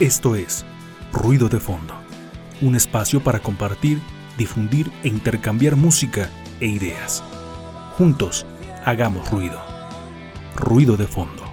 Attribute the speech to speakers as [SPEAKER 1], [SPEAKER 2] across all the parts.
[SPEAKER 1] Esto es Ruido de Fondo, un espacio para compartir, difundir e intercambiar música e ideas. Juntos, hagamos ruido. Ruido de Fondo.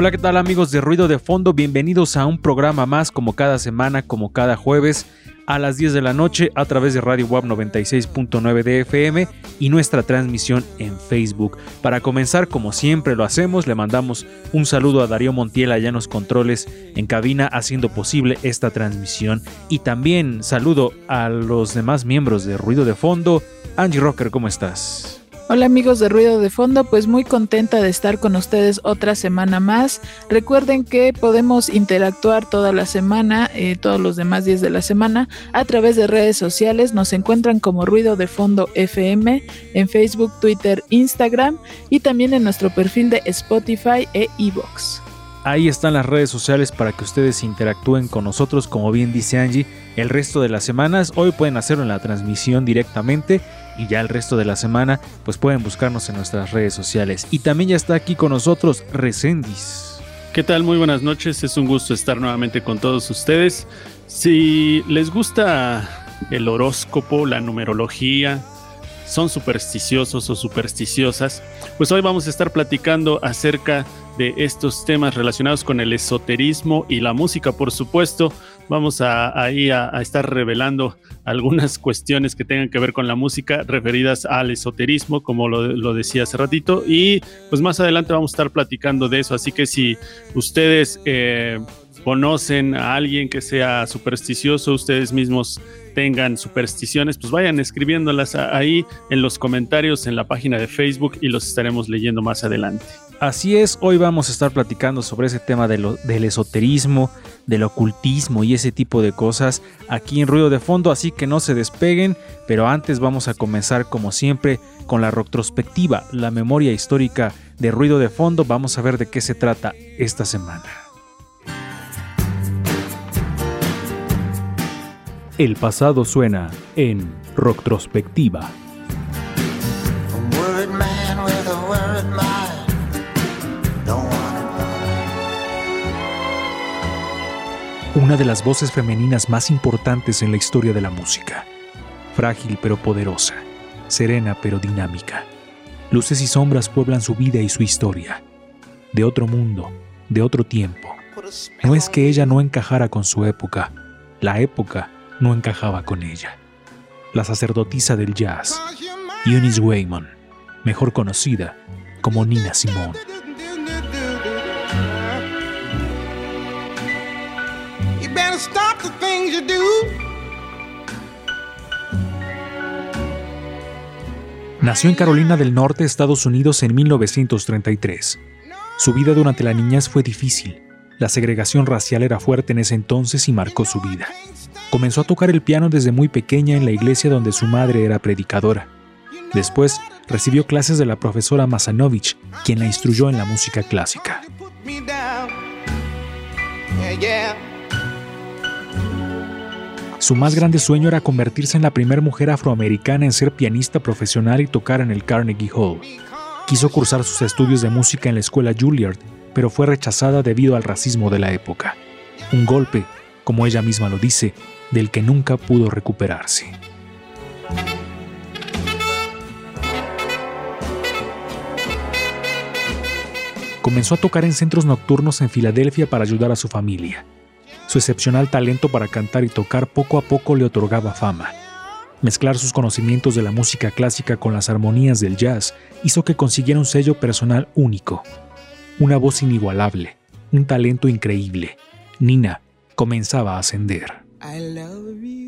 [SPEAKER 2] Hola, ¿qué tal amigos de Ruido de Fondo? Bienvenidos a un programa más como cada semana, como cada jueves a las 10 de la noche a través de Radio Web 96.9 de FM y nuestra transmisión en Facebook. Para comenzar, como siempre lo hacemos, le mandamos un saludo a Darío Montiel allá en los controles en cabina haciendo posible esta transmisión y también saludo a los demás miembros de Ruido de Fondo. Angie Rocker, ¿cómo estás?
[SPEAKER 3] Hola amigos de Ruido de Fondo, pues muy contenta de estar con ustedes otra semana más. Recuerden que podemos interactuar toda la semana, eh, todos los demás días de la semana, a través de redes sociales. Nos encuentran como Ruido de Fondo FM en Facebook, Twitter, Instagram y también en nuestro perfil de Spotify e Evox.
[SPEAKER 2] Ahí están las redes sociales para que ustedes interactúen con nosotros, como bien dice Angie, el resto de las semanas. Hoy pueden hacerlo en la transmisión directamente y ya el resto de la semana pues pueden buscarnos en nuestras redes sociales. Y también ya está aquí con nosotros Recendis.
[SPEAKER 4] ¿Qué tal? Muy buenas noches. Es un gusto estar nuevamente con todos ustedes. Si les gusta el horóscopo, la numerología, son supersticiosos o supersticiosas, pues hoy vamos a estar platicando acerca de estos temas relacionados con el esoterismo y la música, por supuesto. Vamos a, a, a, estar revelando algunas cuestiones que tengan que ver con la música referidas al esoterismo, como lo, lo, decía hace ratito. Y pues más adelante vamos a estar platicando de eso. Así que si ustedes eh, conocen a alguien que sea supersticioso, ustedes mismos tengan supersticiones, pues vayan escribiéndolas ahí en los comentarios en la página de Facebook y los estaremos leyendo más adelante.
[SPEAKER 2] Así es, hoy vamos a estar platicando sobre ese tema del esoterismo, del ocultismo y ese tipo de cosas aquí en Ruido de Fondo, así que no se despeguen, pero antes vamos a comenzar como siempre con la retrospectiva, la memoria histórica de Ruido de Fondo, vamos a ver de qué se trata esta semana. El pasado suena en Retrospectiva. Una de las voces femeninas más importantes en la historia de la música. Frágil pero poderosa, serena pero dinámica. Luces y sombras pueblan su vida y su historia. De otro mundo, de otro tiempo. No es que ella no encajara con su época, la época no encajaba con ella. La sacerdotisa del jazz, Eunice Wayman, mejor conocida como Nina Simone. Nació en Carolina del Norte, Estados Unidos, en 1933. Su vida durante la niñez fue difícil. La segregación racial era fuerte en ese entonces y marcó su vida. Comenzó a tocar el piano desde muy pequeña en la iglesia donde su madre era predicadora. Después recibió clases de la profesora Masanovich, quien la instruyó en la música clásica. Su más grande sueño era convertirse en la primera mujer afroamericana en ser pianista profesional y tocar en el Carnegie Hall. Quiso cursar sus estudios de música en la escuela Juilliard, pero fue rechazada debido al racismo de la época. Un golpe, como ella misma lo dice, del que nunca pudo recuperarse. Comenzó a tocar en centros nocturnos en Filadelfia para ayudar a su familia. Su excepcional talento para cantar y tocar poco a poco le otorgaba fama. Mezclar sus conocimientos de la música clásica con las armonías del jazz hizo que consiguiera un sello personal único. Una voz inigualable, un talento increíble. Nina comenzaba a ascender.
[SPEAKER 5] I love you.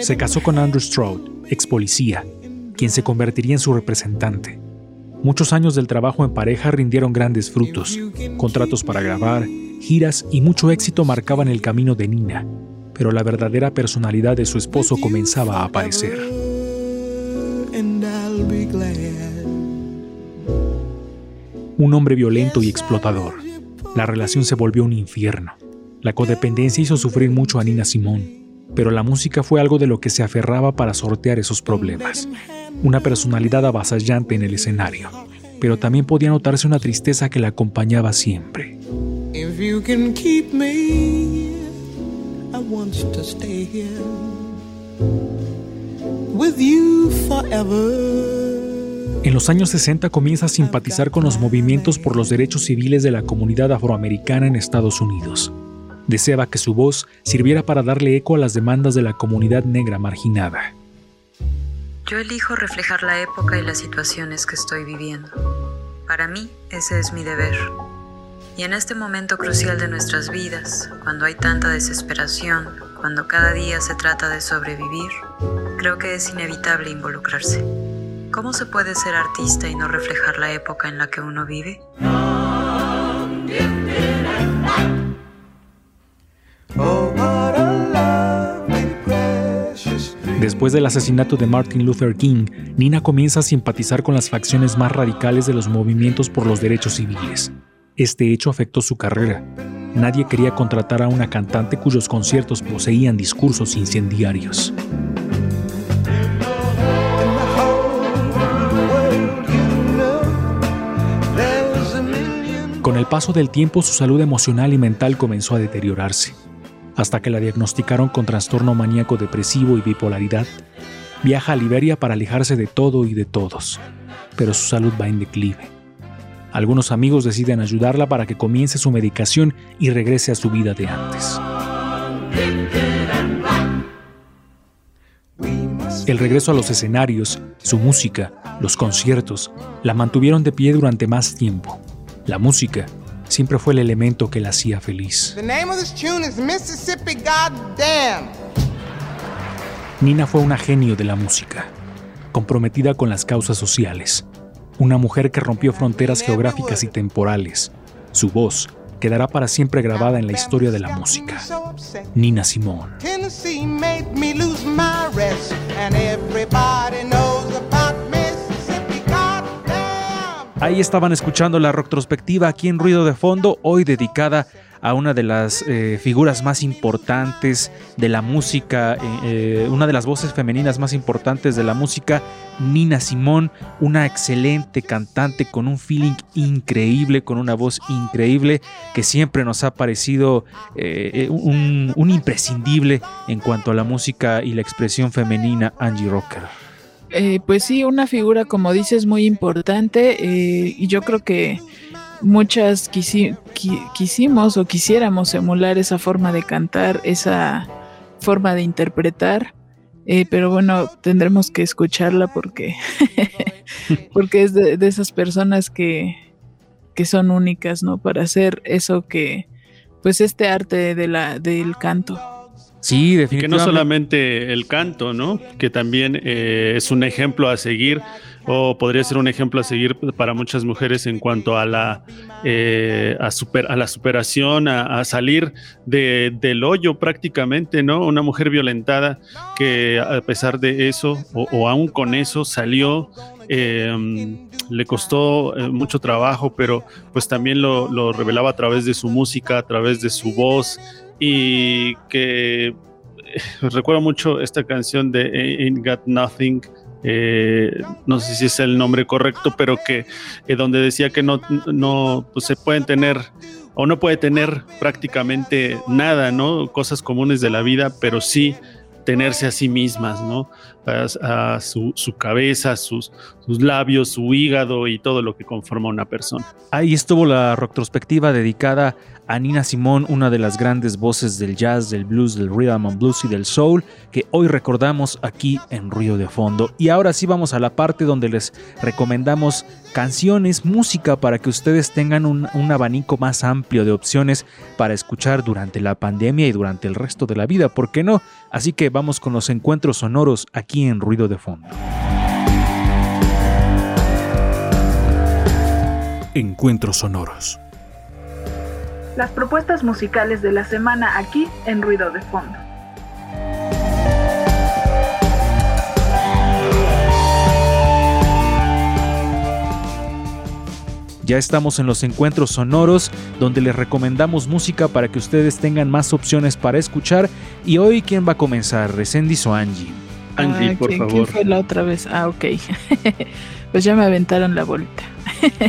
[SPEAKER 2] Se casó con Andrew Stroud, ex policía,
[SPEAKER 1] quien se convertiría en su representante. Muchos años del trabajo en pareja rindieron grandes frutos. Contratos para grabar, giras y mucho éxito marcaban el camino de Nina, pero la verdadera personalidad de su esposo comenzaba a aparecer. Un hombre violento y explotador. La relación se volvió un infierno. La codependencia hizo sufrir mucho a Nina Simón, pero la música fue algo de lo que se aferraba para sortear esos problemas. Una personalidad avasallante en el escenario, pero también podía notarse una tristeza que la acompañaba siempre. En los años 60 comienza a simpatizar con los movimientos por los derechos civiles de la comunidad afroamericana en Estados Unidos. Deseaba que su voz sirviera para darle eco a las demandas de la comunidad negra marginada.
[SPEAKER 6] Yo elijo reflejar la época y las situaciones que estoy viviendo. Para mí, ese es mi deber. Y en este momento crucial de nuestras vidas, cuando hay tanta desesperación, cuando cada día se trata de sobrevivir, creo que es inevitable involucrarse. ¿Cómo se puede ser artista y no reflejar la época en la que uno vive?
[SPEAKER 1] Después del asesinato de Martin Luther King, Nina comienza a simpatizar con las facciones más radicales de los movimientos por los derechos civiles. Este hecho afectó su carrera. Nadie quería contratar a una cantante cuyos conciertos poseían discursos incendiarios. Con el paso del tiempo su salud emocional y mental comenzó a deteriorarse. Hasta que la diagnosticaron con trastorno maníaco depresivo y bipolaridad, viaja a Liberia para alejarse de todo y de todos, pero su salud va en declive. Algunos amigos deciden ayudarla para que comience su medicación y regrese a su vida de antes. El regreso a los escenarios, su música, los conciertos, la mantuvieron de pie durante más tiempo. La música siempre fue el elemento que la hacía feliz. Nina fue una genio de la música, comprometida con las causas sociales, una mujer que rompió fronteras geográficas y temporales. Su voz quedará para siempre grabada en la historia de la música. Nina Simone.
[SPEAKER 2] Ahí estaban escuchando la retrospectiva aquí en Ruido de Fondo, hoy dedicada a una de las eh, figuras más importantes de la música, eh, eh, una de las voces femeninas más importantes de la música, Nina Simón, una excelente cantante con un feeling increíble, con una voz increíble, que siempre nos ha parecido un, un imprescindible en cuanto a la música y la expresión femenina Angie Rocker.
[SPEAKER 3] Eh, pues sí, una figura, como dices, muy importante eh, y yo creo que muchas quisimos o quisiéramos emular esa forma de cantar, esa forma de interpretar, eh, pero bueno, tendremos que escucharla porque, porque es de, esas personas que, que son únicas, ¿no? Para hacer eso que, pues este arte de la, del canto.
[SPEAKER 4] Sí, definitivamente. Que no solamente el canto, ¿no? Que también eh, es un ejemplo a seguir o podría ser un ejemplo a seguir para muchas mujeres en cuanto a la, eh, a, super, a la superación, a, salir de, del hoyo prácticamente, ¿no? Una mujer violentada que a pesar de eso o, aún con eso salió, em, le costó eh, mucho trabajo, pero pues también lo, lo revelaba a través de su música, a través de su voz y que eh, recuerdo mucho esta canción de Ain't Got Nothing. Eh, no sé si es el nombre correcto, pero que eh, donde decía que no, no pues se pueden tener o no puede tener prácticamente nada, ¿no? Cosas comunes de la vida, pero sí tenerse a sí mismas, ¿no? A, su, cabeza, sus, sus, labios, su hígado y todo lo que conforma una persona.
[SPEAKER 2] Ahí estuvo la retrospectiva dedicada a Nina Simón, una de las grandes voces del jazz, del blues, del rhythm and blues y del soul, que hoy recordamos aquí en Ruido de Fondo. Y ahora sí vamos a la parte donde les recomendamos canciones, música para que ustedes tengan un, un, abanico más amplio de opciones para escuchar durante la pandemia y durante el resto de la vida, ¿por qué no? Así que vamos con los encuentros sonoros aquí en Ruido de Fondo.
[SPEAKER 1] Encuentros sonoros.
[SPEAKER 3] Las propuestas musicales de la semana aquí en Ruido de Fondo.
[SPEAKER 2] Ya estamos en los encuentros sonoros donde les recomendamos música para que ustedes tengan más opciones para escuchar. Y hoy, ¿quién va a comenzar? ¿Resendis o Angie?
[SPEAKER 4] Angie,
[SPEAKER 3] Ah,
[SPEAKER 4] por
[SPEAKER 3] ¿quién-
[SPEAKER 4] favor.
[SPEAKER 3] ¿Quién fue la otra vez? Ah, ok. pues ya me aventaron la bolita.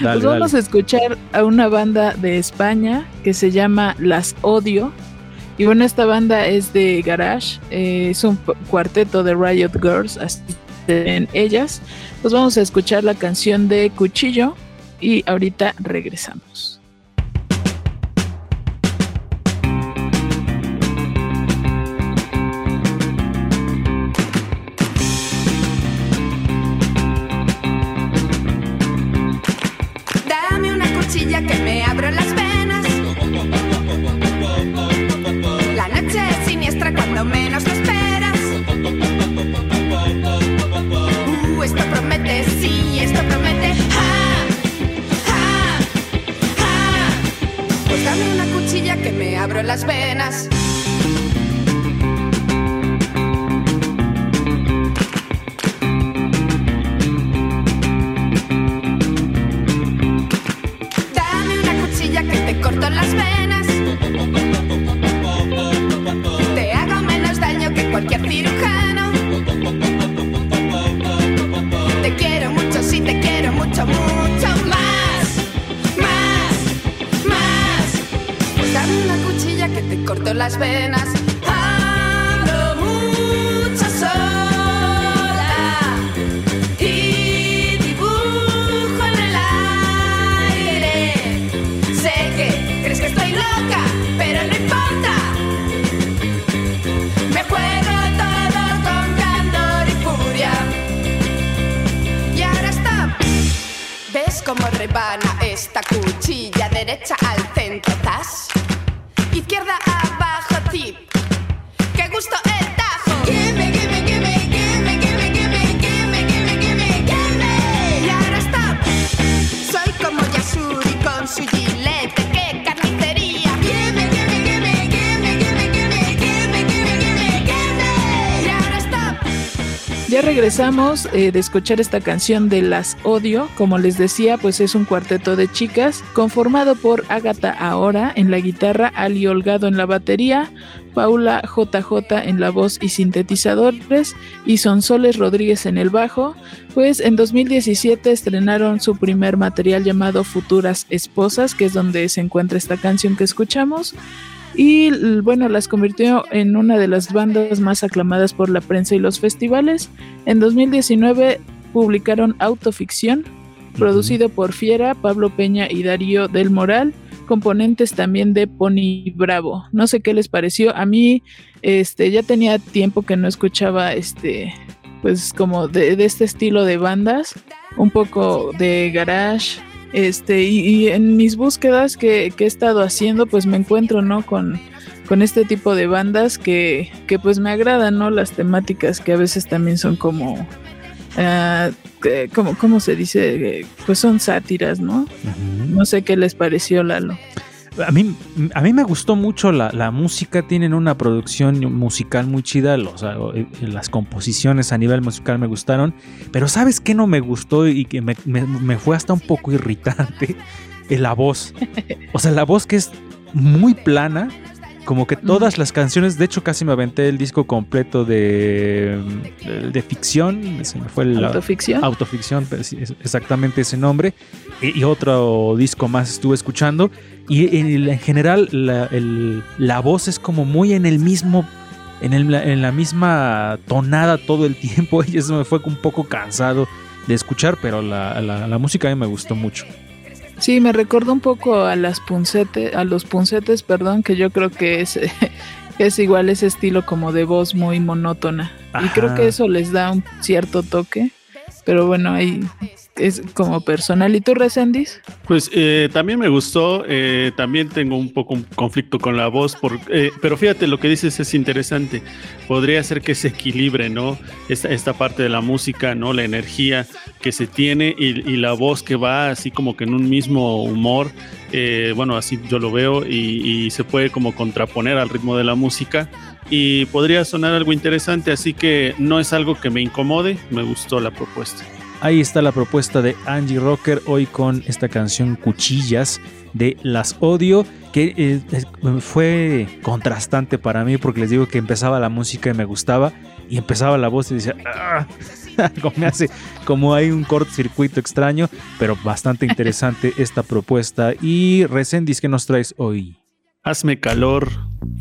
[SPEAKER 2] Dale,
[SPEAKER 3] pues vamos
[SPEAKER 2] dale.
[SPEAKER 3] a escuchar a una banda de España que se llama Las Odio. Y bueno, esta banda es de Garage, eh, es un cuarteto de Riot Girls, así en ellas. Pues vamos a escuchar la canción de Cuchillo y ahorita regresamos.
[SPEAKER 5] Las venas.
[SPEAKER 3] Regresamos eh, de escuchar esta canción de Las Odio. Como les decía, pues es un cuarteto de chicas conformado por Ágata Ahora en la guitarra, Ali Holgado en la batería, Paula JJ en la voz y sintetizadores y Sonsoles Rodríguez en el bajo. Pues en 2017 estrenaron su primer material llamado Futuras Esposas, que es donde se encuentra esta canción que escuchamos. Y bueno, las convirtió en una de las bandas más aclamadas por la prensa y los festivales. En 2019 publicaron Autoficción, producido por Fiera, Pablo Peña y Darío del Moral, componentes también de Pony Bravo. No sé qué les pareció. A mí, este, ya tenía tiempo que no escuchaba este, pues como de, de este estilo de bandas, un poco de garage. Este, y, y en mis búsquedas que, que he estado haciendo, pues me encuentro, ¿no? Con, con este tipo de bandas que, que pues me agradan, ¿no? Las temáticas que a veces también son como, ah, como ¿cómo se dice? Eh, Pues son sátiras, ¿no? No sé qué les pareció, Lalo.
[SPEAKER 2] A mí, a mí me gustó mucho la, la música, tienen una producción musical muy chida, o sea, eh, las composiciones a nivel musical me gustaron, pero ¿sabes qué no me gustó y que me, me- me fue hasta un poco irritante? Eh, la voz. O sea, la voz que es muy plana, como que todas las canciones, de hecho casi me aventé el disco completo de, de ficción, se me fue el,
[SPEAKER 3] Autoficción.
[SPEAKER 2] Autoficción, exactamente ese nombre. Y, y otro disco más estuve escuchando. Y en, en general la, el- la voz es como muy en el mismo, en, el- en la misma tonada todo el tiempo. Y eso me fue un poco cansado de escuchar, pero la, la- la música a mí me gustó mucho.
[SPEAKER 3] Sí, me recordó un poco a las puncetes, a los puncetes, perdón, que yo creo que es, es igual ese estilo como de voz muy monótona. Y creo que eso les da un cierto toque. Pero bueno, ahí es como personal. ¿Y tú, Resendis?
[SPEAKER 4] Pues eh, también me gustó, eh, también tengo un poco un conflicto con la voz, por, eh, pero fíjate, lo que dices es interesante. Podría ser que se equilibre, ¿no? Esta, esta parte de la música, ¿no? La energía que se tiene y, la voz que va así como que en un mismo humor. bueno, así yo lo veo y, y se puede como contraponer al ritmo de la música y podría sonar algo interesante, así que no es algo que me incomode, me gustó la propuesta.
[SPEAKER 2] Ahí está la propuesta de Angie Rocker hoy con esta canción Cuchillas de Las Odio, que eh, fue contrastante para mí porque les digo que empezaba la música y me gustaba y empezaba la voz y decía, ¡Ah! algo me hace como hay un cortocircuito extraño, pero bastante interesante esta propuesta. Y Resendis, ¿qué nos traes hoy?
[SPEAKER 4] Hazme calor,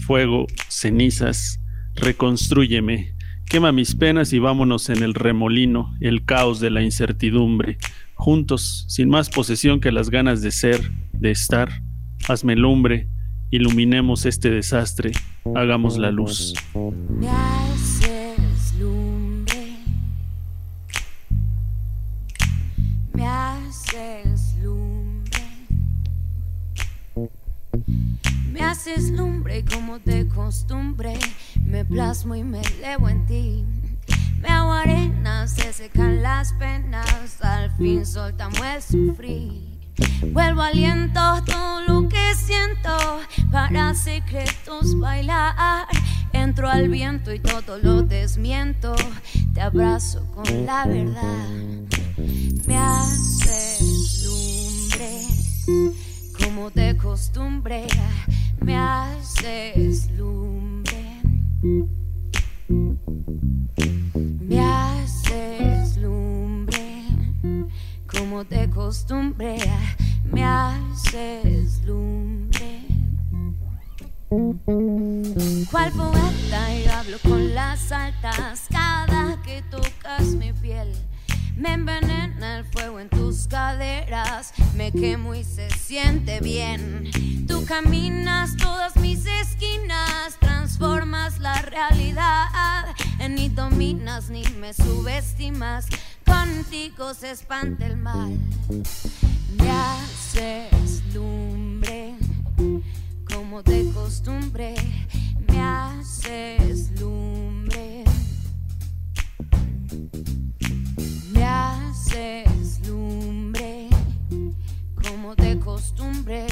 [SPEAKER 4] fuego, cenizas, reconstrúyeme Quema mis penas y vámonos en el remolino, el caos de la incertidumbre. Juntos, sin más posesión que las ganas de ser, de estar. Hazme lumbre, iluminemos este desastre, hagamos la luz.
[SPEAKER 7] Me haces lumbre. Haces lumbre como de costumbre me plasmo y me elevo en ti. Me hago arena, se secan las penas, al fin soltamos el sufrir. Vuelvo aliento todo lo que siento para secretos bailar. Entro al viento y todo lo desmiento. Te abrazo con la verdad. Me haces lumbre, como de costumbre. Me haces lumbre. Me haces lumbre, como de costumbre, me haces lumbre. Cual poeta y hablo con las altas cada que tocas mi piel. Me envenena el fuego en tus caderas, me quemo y se siente bien. Caminas todas mis esquinas, transformas la realidad, ni dominas ni me subestimas, contigo se espanta el mal. Me haces lumbre, como de costumbre, me haces lumbre. Me haces lumbre, como de costumbre,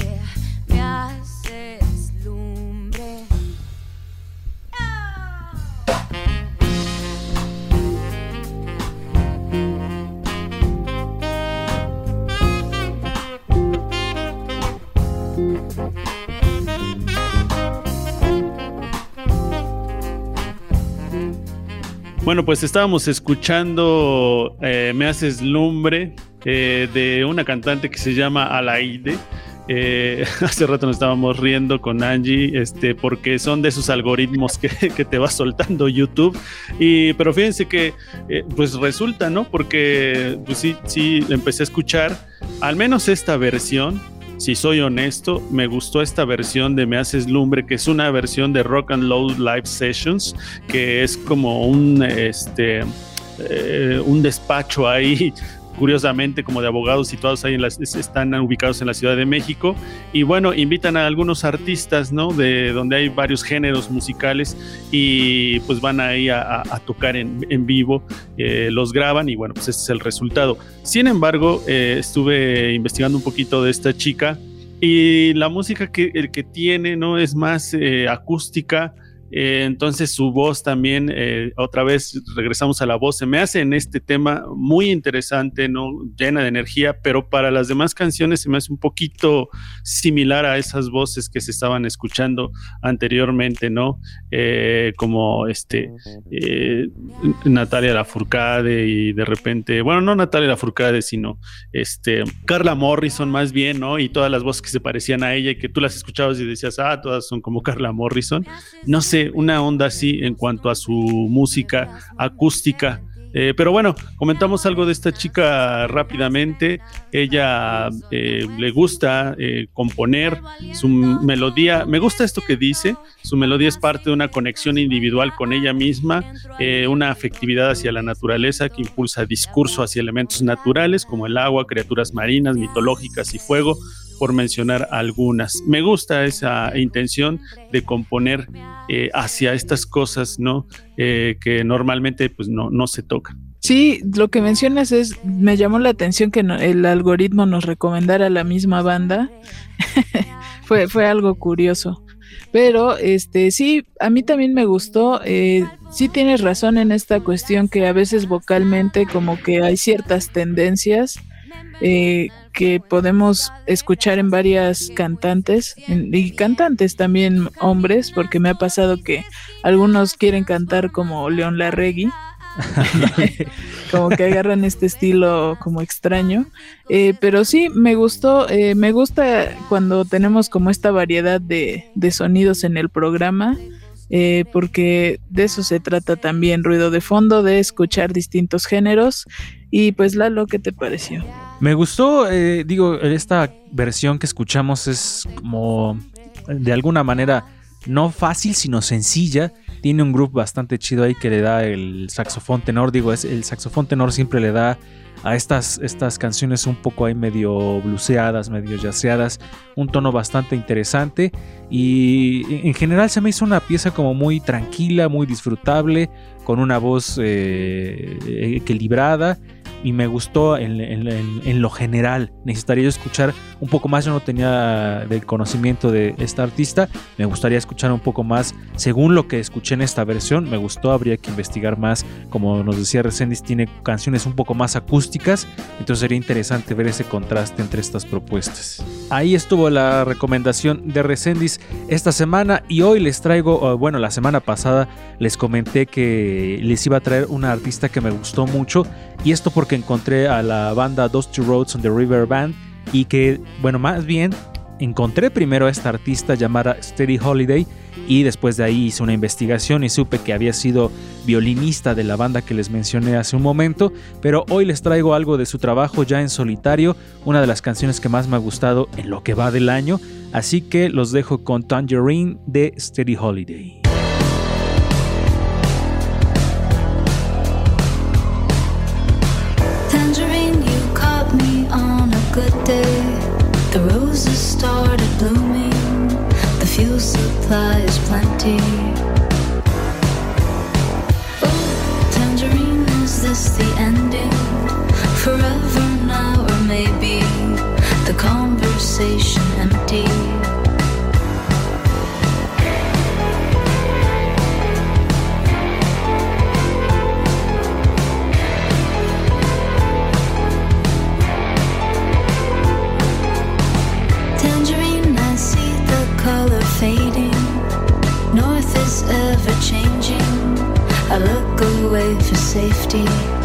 [SPEAKER 4] Bueno, pues estábamos escuchando eh, Me haces lumbre eh, de una cantante que se llama Alaide. Eh, hace rato nos estábamos riendo con Angie, este, porque son de esos algoritmos que, te va soltando YouTube. Y, pero fíjense que, pues resulta, ¿no? Porque, pues sí, sí, empecé a escuchar, al menos esta versión, si soy honesto, me gustó esta versión de Me Haces Lumbre, que es una versión de Rock and Load Live Sessions, que es como un, este, eh, un despacho ahí curiosamente como de abogados situados ahí en las, están ubicados en la Ciudad de México y bueno, invitan a algunos artistas, ¿no? De donde hay varios géneros musicales y pues van ahí a, tocar en, vivo, eh, los graban y bueno, pues ese es el resultado. Sin embargo, eh, estuve investigando un poquito de esta chica y la música que, el que tiene, ¿no? Es más eh, acústica, eh, entonces su voz también, eh, otra vez regresamos a la voz, se me hace en este tema muy interesante, ¿no? llena de energía, pero para las demás canciones se me hace un poquito similar a esas voces que se estaban escuchando anteriormente, ¿no? Eh, como este Natalia Lafourcade y de repente, bueno, no Natalia Lafourcade, sino este Carla Morrison más bien, ¿no? Y todas las voces que se parecían a ella y que tú las escuchabas y decías, ah, todas son como Carla Morrison. No sé una onda así en cuanto a su música acústica. Eh, pero bueno, comentamos algo de esta chica rápidamente. Ella eh, le gusta eh, componer su melodía. Me gusta esto que dice. Su melodía es parte de una conexión individual con ella misma, una afectividad hacia la naturaleza que impulsa discurso hacia elementos naturales como el agua, criaturas marinas, mitológicas y fuego por mencionar algunas. Me gusta esa intención de componer eh, hacia estas cosas, ¿no? Eh, que normalmente pues no, no se tocan.
[SPEAKER 3] Sí, lo que mencionas es, me llamó la atención que el algoritmo nos recomendara la misma banda. fue, fue algo curioso. Pero este sí, a mí también me gustó. Eh, sí tienes razón en esta cuestión que a veces vocalmente como que hay ciertas tendencias eh, que podemos escuchar en varias cantantes y cantantes también hombres, porque me ha pasado que algunos quieren cantar como León Larregui. como que agarran este estilo como extraño eh, pero sí me gustó eh, me gusta cuando tenemos como esta variedad de, de sonidos en el programa eh, porque de eso se trata también, ruido de fondo, de escuchar distintos géneros. Y pues Lalo, ¿qué te pareció?
[SPEAKER 2] Me gustó, eh, digo, esta versión que escuchamos es como de alguna manera no fácil, sino sencilla. Tiene un groove bastante chido ahí que le da el saxofón tenor. Digo, es, el saxofón tenor siempre le da a estas, estas canciones un poco ahí medio bluseadas, medio yaceadas, un tono bastante interesante y en general se me hizo una pieza como muy tranquila, muy disfrutable, con una voz eh, equilibrada y me gustó en, lo general. Necesitaría escuchar un poco más, yo no tenía del conocimiento de esta artista, me gustaría escuchar un poco más según lo que escuché en esta versión, me gustó, habría que investigar más, como nos decía Resendiz, tiene canciones un poco más acústicas, entonces sería interesante ver ese contraste entre estas propuestas. Ahí estuvo la recomendación de Resendiz esta semana y hoy les traigo, bueno, la semana pasada les comenté que les iba a traer una artista que me gustó mucho y esto porque encontré a la banda Dusty Roads on the River Band y que, bueno, más bien encontré primero a esta artista llamada Steady Holiday y después de ahí hice una investigación y supe que había sido violinista de la banda que les mencioné hace un momento, pero hoy les traigo algo de su trabajo ya en solitario, una de las canciones que más me ha gustado en lo que va del año, así que los dejo con Tangerine de Steady Holiday. Roses started blooming, the fuel supply is plenty. Oh, tangerine, is this the ending? Forever now, or maybe the conversation empty? I look away for safety.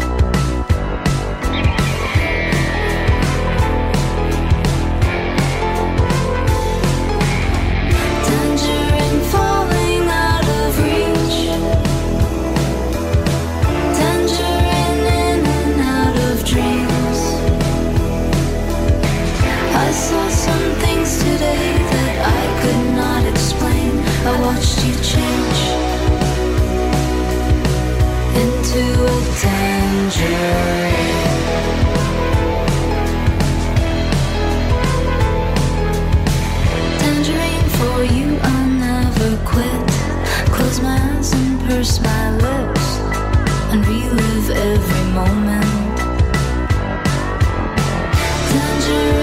[SPEAKER 8] Tangerine for you, I'll never quit. Close my eyes and purse my lips and relive every moment. Tangerine.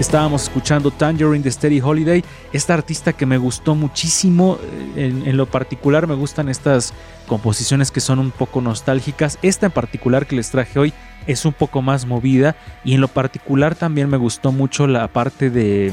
[SPEAKER 2] Estábamos escuchando Tangerine de Steady Holiday, esta artista que me gustó muchísimo, eh, en, lo particular me gustan estas composiciones que son un poco nostálgicas, esta en particular que les traje hoy es un poco más movida y en lo particular también me gustó mucho la parte de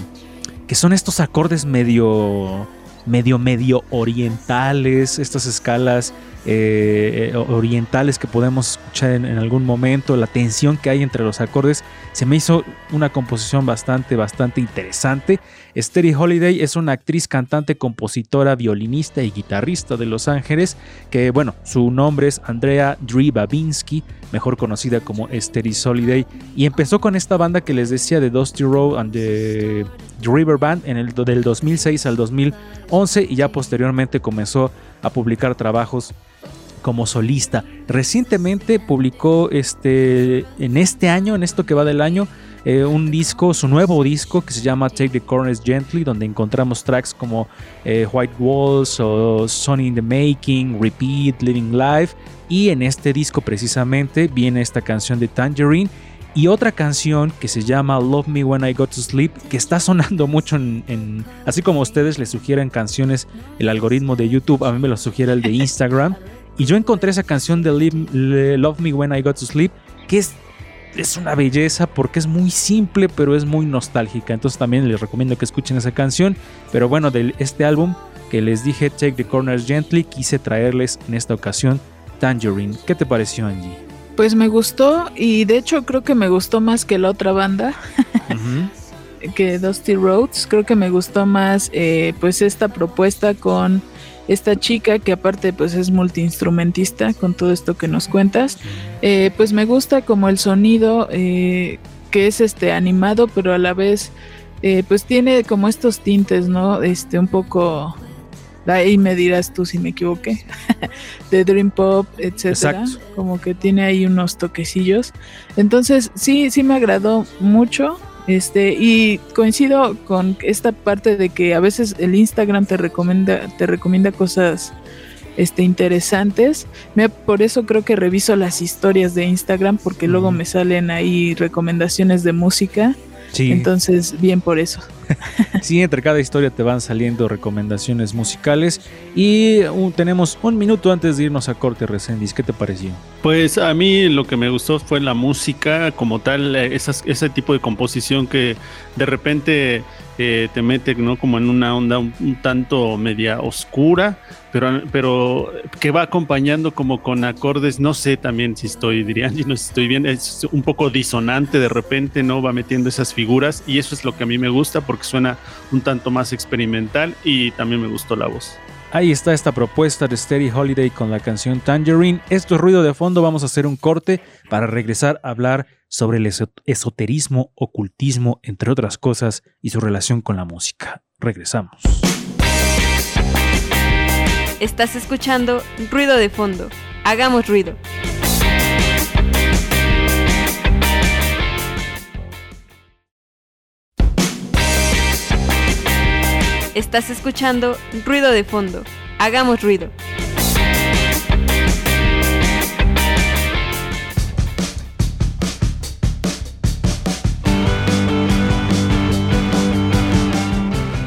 [SPEAKER 2] que son estos acordes medio medio medio orientales, estas escalas eh, orientales que podemos escuchar en, algún momento, la tensión que hay entre los acordes, se me hizo una composición bastante, bastante interesante. Esteri Holiday es una actriz, cantante, compositora, violinista y guitarrista de Los Ángeles, que bueno, su nombre es Andrea Dri Babinski, mejor conocida como Esteri Holiday, y empezó con esta banda que les decía de Dusty Road and the River Band en el del 2006 al 2011 y ya posteriormente comenzó a publicar trabajos como solista. Recientemente publicó este, en este año, en esto que va del año, eh, un disco, su nuevo disco que se llama Take the Corners Gently, donde encontramos tracks como eh, White Walls o Sunny in the Making, Repeat, Living Life. Y en este disco precisamente viene esta canción de Tangerine y otra canción que se llama Love Me When I Go to Sleep, que está sonando mucho en, así como ustedes le sugieren canciones, el algoritmo de YouTube, a mí me lo sugiere el de Instagram. Y yo encontré esa canción de Love Me When I Go to Sleep, que es, es una belleza porque es muy simple, pero es muy nostálgica. Entonces también les recomiendo que escuchen esa canción. Pero bueno, de este álbum que les dije, Take the Corners Gently, quise traerles en esta ocasión Tangerine. ¿Qué te pareció, Angie?
[SPEAKER 3] Pues me gustó y de hecho creo que me gustó más que la otra banda. que Dusty Roads. Creo que me gustó más eh, pues esta propuesta con esta chica que aparte pues es multiinstrumentista con todo esto que nos cuentas, eh, pues me gusta como el sonido eh, que es este animado pero a la vez eh, pues tiene como estos tintes, ¿no? Este un poco ahí me dirás tú si me equivoqué de Dream Pop, etcétera, como que tiene ahí unos toquecillos. Entonces, sí sí me agradó mucho. Este, y coincido con esta parte de que a veces el Instagram te recomienda, te recomienda cosas este, interesantes. por eso creo que reviso las historias de Instagram, porque luego me salen ahí recomendaciones de música. Entonces, bien por eso.
[SPEAKER 2] sí, entre cada historia te van saliendo recomendaciones musicales y tenemos un minuto antes de irnos a corte, Resendis. ¿Qué te pareció?
[SPEAKER 4] Pues a mí lo que me gustó fue la música como tal, eh, ese tipo de composición que de repente eh, te mete ¿no? como en una onda un, tanto media oscura, pero, pero que va acompañando como con acordes, no sé también si estoy, dirían, no si estoy bien, es un poco disonante de repente, ¿no? Va metiendo esas figuras y eso es lo que a mí me gusta porque suena un tanto más experimental y también me gustó la voz.
[SPEAKER 2] Ahí está esta propuesta de Steady Holiday con la canción Tangerine. Esto es ruido de fondo, vamos a hacer un corte para regresar a hablar sobre el esoterismo, ocultismo, entre otras cosas, y su relación con la música. Regresamos.
[SPEAKER 9] Estás escuchando Ruido de Fondo. Hagamos ruido. Estás escuchando Ruido de Fondo. Hagamos ruido.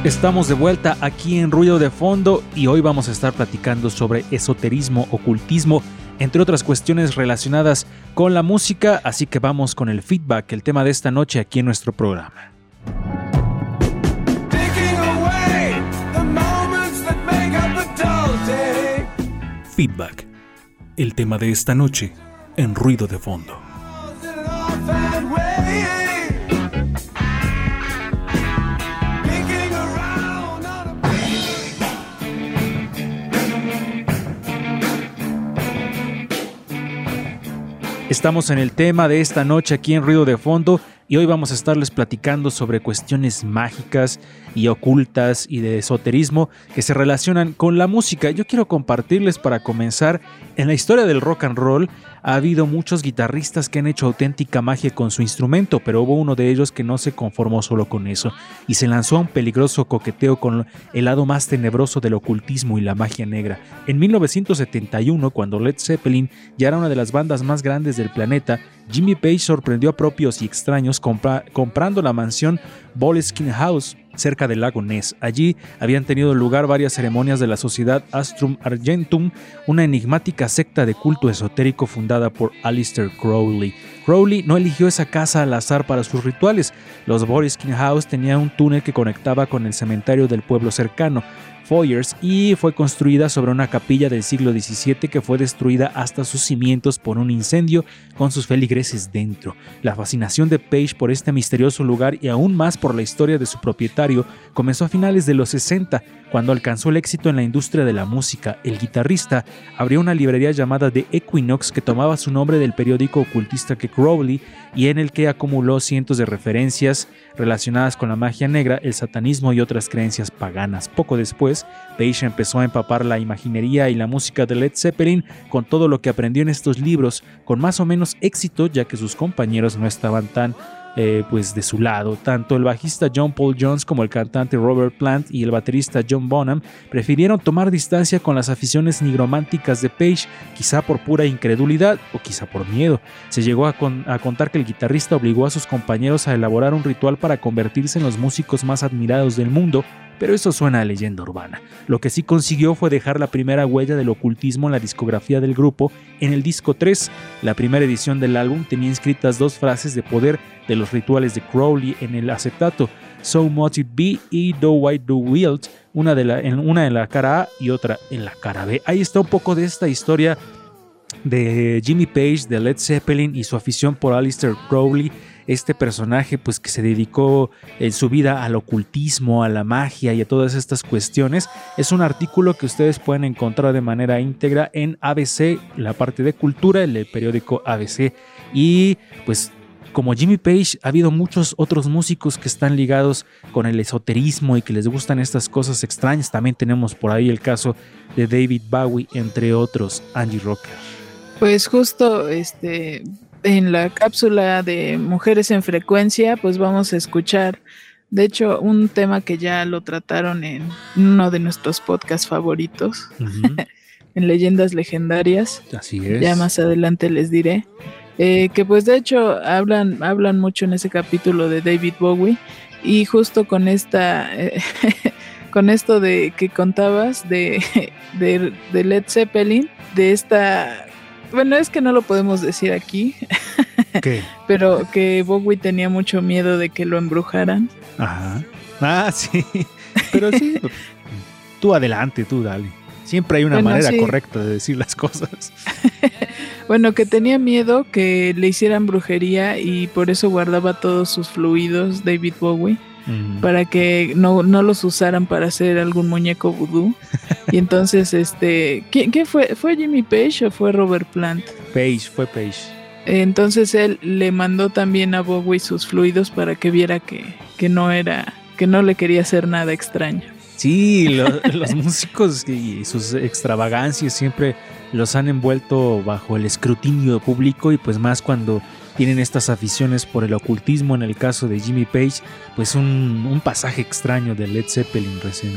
[SPEAKER 2] Estamos de vuelta aquí en Ruido de Fondo y hoy vamos a estar platicando sobre esoterismo, ocultismo, entre otras cuestiones relacionadas con la música, así que vamos con el feedback, el tema de esta noche aquí en nuestro programa.
[SPEAKER 1] Feedback, el tema de esta noche en Ruido de Fondo.
[SPEAKER 2] Estamos en el tema de esta noche aquí en Ruido de Fondo y hoy vamos a estarles platicando sobre cuestiones mágicas y ocultas y de esoterismo que se relacionan con la música. Yo quiero compartirles para comenzar en la historia del rock and roll ha habido muchos guitarristas que han hecho auténtica magia con su instrumento, pero hubo uno de ellos que no se conformó solo con eso y se lanzó a un peligroso coqueteo con el lado más tenebroso del ocultismo y la magia negra. En 1971, cuando Led Zeppelin ya era una de las bandas más grandes del planeta, Jimmy Page sorprendió a propios y extraños comprando la mansión Boleskine House, cerca del lago Ness. Allí habían tenido lugar varias ceremonias de la sociedad Astrum Argentum, una enigmática secta de culto esotérico fundada por Alistair Crowley. Crowley no eligió esa casa al azar para sus rituales. Los Boriskin House tenían un túnel que conectaba con el cementerio del pueblo cercano. Foyers y fue construida sobre una capilla del siglo XVII que fue destruida hasta sus cimientos por un incendio con sus feligreses dentro. La fascinación de Page por este misterioso lugar y aún más por la historia de su propietario comenzó a finales de los 60 cuando alcanzó el éxito en la industria de la música. El guitarrista abrió una librería llamada The Equinox que tomaba su nombre del periódico ocultista que Crowley y en el que acumuló cientos de referencias relacionadas con la magia negra, el satanismo y otras creencias paganas. Poco después, Page empezó a empapar la imaginería y la música de Led Zeppelin con todo lo que aprendió en estos libros, con más o menos éxito ya que sus compañeros no estaban tan eh, pues de su lado. Tanto el bajista John Paul Jones como el cantante Robert Plant y el baterista John Bonham prefirieron tomar distancia con las aficiones nigrománticas de Page, quizá por pura incredulidad o quizá por miedo. Se llegó a, a contar que el guitarrista obligó a sus compañeros a elaborar un ritual para convertirse en los músicos más admirados del mundo, pero eso suena a leyenda urbana. Lo que sí consiguió fue dejar la primera huella del ocultismo en la discografía del grupo en el disco 3. La primera edición del álbum tenía inscritas dos frases de poder de los rituales de Crowley en el acetato, So Much It Be y Do White Do Wild, una, de la, en, una en la cara A y otra en la cara B. Ahí está un poco de esta historia de Jimmy Page, de Led Zeppelin y su afición por Alistair Crowley este personaje pues que se dedicó en su vida al ocultismo, a la magia y a todas estas cuestiones. Es un artículo que ustedes pueden encontrar de manera íntegra en ABC, la parte de cultura, el periódico ABC. Y pues como Jimmy Page, ha habido muchos otros músicos que están ligados con el esoterismo y que les gustan estas cosas extrañas. También tenemos por ahí el caso de David Bowie, entre otros, Angie Rocker.
[SPEAKER 3] Pues justo este en la cápsula de Mujeres en Frecuencia, pues vamos a escuchar, de hecho, un tema que ya lo trataron en uno de nuestros podcasts favoritos, en Leyendas Legendarias.
[SPEAKER 2] Así es.
[SPEAKER 3] Ya más adelante les diré. Eh, que pues de hecho hablan, hablan mucho en ese capítulo de David Bowie y justo con esta... con esto de que contabas de, de, de Led Zeppelin, de esta bueno, es que no lo podemos decir aquí.
[SPEAKER 2] ¿Qué?
[SPEAKER 3] Pero que Bowie tenía mucho miedo de que lo embrujaran.
[SPEAKER 2] Ajá. Ah, sí. Pero sí. tú adelante, tú dale. Siempre hay una manera correcta de decir las cosas.
[SPEAKER 3] bueno, que tenía miedo que le hicieran brujería y por eso guardaba todos sus fluidos David Bowie para que no, los usaran para hacer algún muñeco vudú. y entonces, este, ¿quién, fue? ¿Fue Jimmy Page o fue Robert Plant?
[SPEAKER 2] Page, fue Page.
[SPEAKER 3] Entonces él le mandó también a Bowie sus fluidos para que viera que, que no era, que no le quería hacer nada extraño.
[SPEAKER 2] Sí, los músicos y sus extravagancias siempre los han envuelto bajo el escrutinio público y pues más cuando tienen estas aficiones por el ocultismo, en el caso de Jimmy Page, pues un, pasaje extraño de Led Zeppelin recién.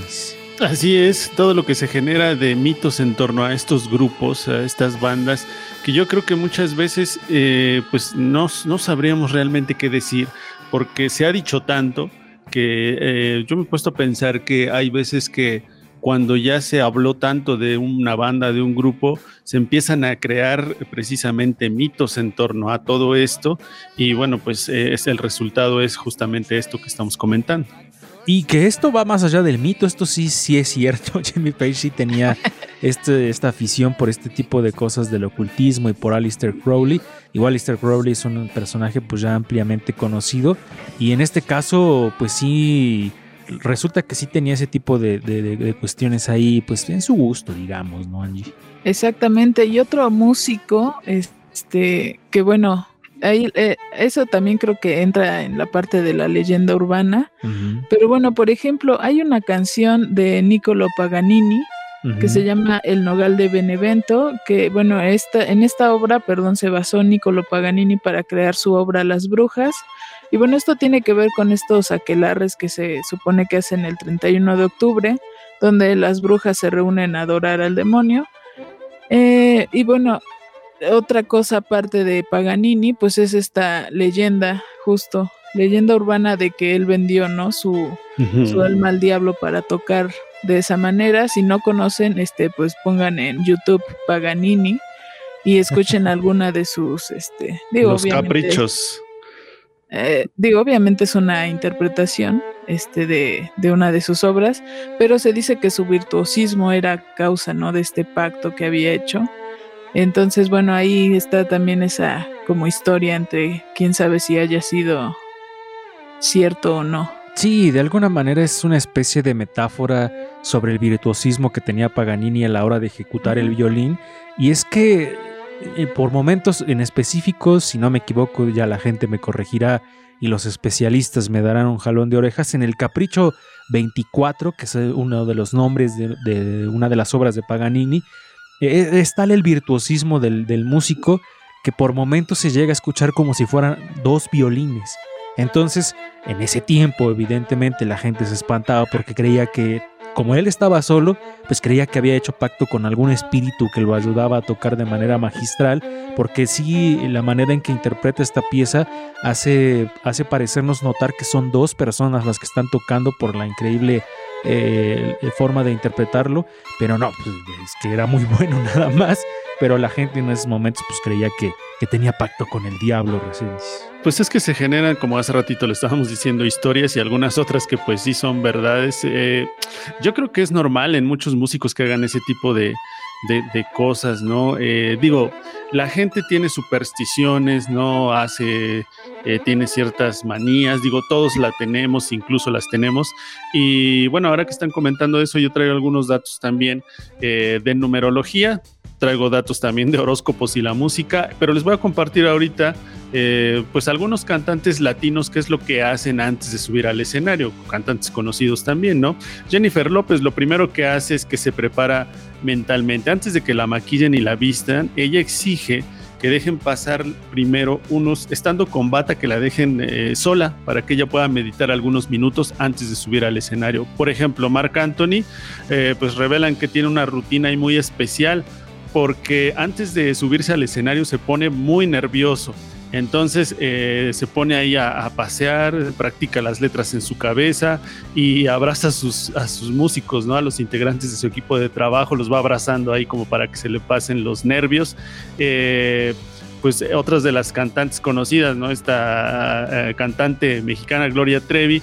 [SPEAKER 4] Así es, todo lo que se genera de mitos en torno a estos grupos, a estas bandas, que yo creo que muchas veces eh, pues no, no sabríamos realmente qué decir, porque se ha dicho tanto que eh, yo me he puesto a pensar que hay veces que cuando ya se habló tanto de una banda, de un grupo, se empiezan a crear precisamente mitos en torno a todo esto y bueno, pues eh, el resultado es justamente esto que estamos comentando.
[SPEAKER 2] Y que esto va más allá del mito, esto sí, sí es cierto. Jimmy Page sí tenía este, esta afición por este tipo de cosas del ocultismo y por Alistair Crowley. Igual Alistair Crowley es un personaje pues ya ampliamente conocido y en este caso pues sí resulta que sí tenía ese tipo de, cuestiones ahí, pues en su gusto, digamos, ¿no, Angie?
[SPEAKER 3] Exactamente. Y otro músico, este, que bueno, ahí, eh, eso también creo que entra en la parte de la leyenda urbana. Pero bueno, por ejemplo, hay una canción de Niccolo Paganini que se llama El Nogal de Benevento, que bueno, esta, en esta obra, perdón, se basó Niccolo Paganini para crear su obra Las Brujas. Y bueno, esto tiene que ver con estos aquelarres que se supone que hacen el 31 de octubre, donde las brujas se reúnen a adorar al demonio. Eh, y bueno, otra cosa aparte de Paganini, pues es esta leyenda justo leyenda urbana de que él vendió, ¿no? Su, su alma al diablo para tocar de esa manera. Si no conocen, este, pues pongan en YouTube Paganini y escuchen alguna de sus, este,
[SPEAKER 4] digo, los caprichos.
[SPEAKER 3] Eh, digo, obviamente es una interpretación este, de, de, una de sus obras, pero se dice que su virtuosismo era causa ¿no? de este pacto que había hecho. Entonces, bueno, ahí está también esa como historia entre quién sabe si haya sido cierto o no.
[SPEAKER 2] Sí, de alguna manera es una especie de metáfora sobre el virtuosismo que tenía Paganini a la hora de ejecutar el violín. Y es que eh, por momentos en específicos, si no me equivoco, ya la gente me corregirá y los especialistas me darán un jalón de orejas. En el Capricho 24, que es uno de los nombres de, una de las obras de Paganini, eh, es tal el virtuosismo del, del músico que por momentos se llega a escuchar como si fueran dos violines. Entonces, en ese tiempo, evidentemente, la gente se espantaba porque creía que, como él estaba solo, pues creía que había hecho pacto con algún espíritu que lo ayudaba a tocar de manera magistral, porque sí, la manera en que interpreta esta pieza hace, hace parecernos notar que son dos personas las que están tocando por la increíble eh, forma de interpretarlo, pero no, pues, es que era muy bueno nada más, pero la gente en esos momentos pues creía que, que tenía pacto con el diablo recién.
[SPEAKER 4] Pues es que se generan, como hace ratito le estábamos diciendo, historias y algunas otras que pues sí son verdades. Eh, yo creo que es normal en muchos músicos que hagan ese tipo de, de, cosas, ¿no? Eh, digo, la gente tiene supersticiones, ¿no? Hace, eh, tiene ciertas manías, digo, todos la tenemos, incluso las tenemos. Y bueno, ahora que están comentando eso, yo traigo algunos datos también de numerología, traigo datos también de horóscopos y la música, pero les voy a compartir ahorita eh, pues algunos cantantes latinos, qué es lo que hacen antes de subir al escenario, cantantes conocidos también, ¿no? Jennifer López lo primero que hace es que se prepara mentalmente, antes de que la maquillen y la vistan, ella exige que dejen pasar primero unos, estando con bata, que la dejen eh, sola para que ella pueda meditar algunos minutos antes de subir al escenario. Por ejemplo, Mark Anthony, eh, pues revelan que tiene una rutina ahí muy especial porque antes de subirse al escenario se pone muy nervioso entonces eh, se pone ahí a, pasear, practica las letras en su cabeza y abraza a sus, a sus músicos, ¿no? A los integrantes de su equipo de trabajo, los va abrazando ahí como para que se le pasen los nervios. Eh, pues otras de las cantantes conocidas, ¿no? Esta eh, cantante mexicana Gloria Trevi